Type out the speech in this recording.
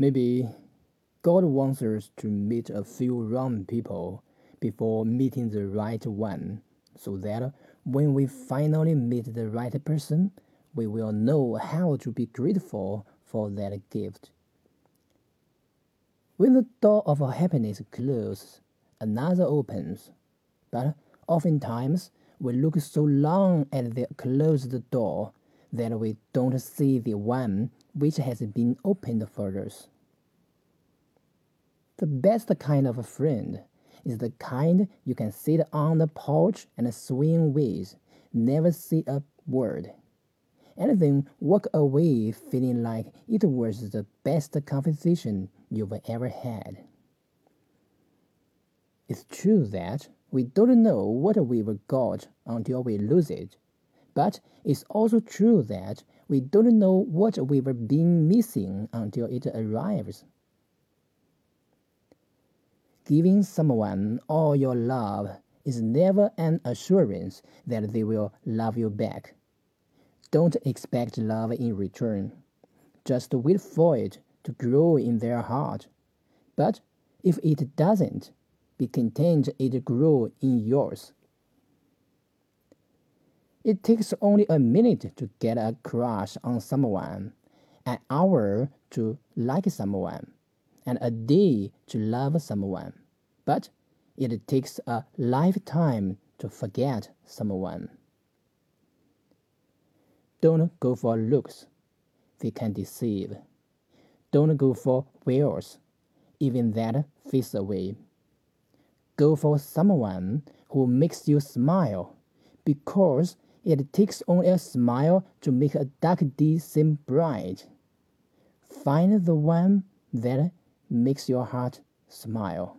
Maybe God wants us to meet a few wrong people before meeting the right one, so that when we finally meet the right person, we will know how to be grateful for that gift. When the door of happiness closes, another opens. But oftentimes we look so long at the closed door that we don't see the one which has been opened for us. The best kind of a friend is the kind you can sit on the porch and swing with, never say a word, and then walk away feeling like it was the best conversation you've ever had. It's true that we don't know what we've got until we lose it, but it's also true that we don't know what we've been missing until it arrives. Giving someone all your love is never an assurance that they will love you back. Don't expect love in return. Just wait for it to grow in their heart. But if it doesn't, be content it grow in yours. It takes only a minute to get a crush on someone, an hour to like someone, and a day to love someone. But it takes a lifetime to forget someone. Don't go for looks, they can deceive. Don't go for wealth, even that fades away. Go for someone who makes you smile, because it takes only a smile to make a dark day seem bright. Find the one that makes your heart smile.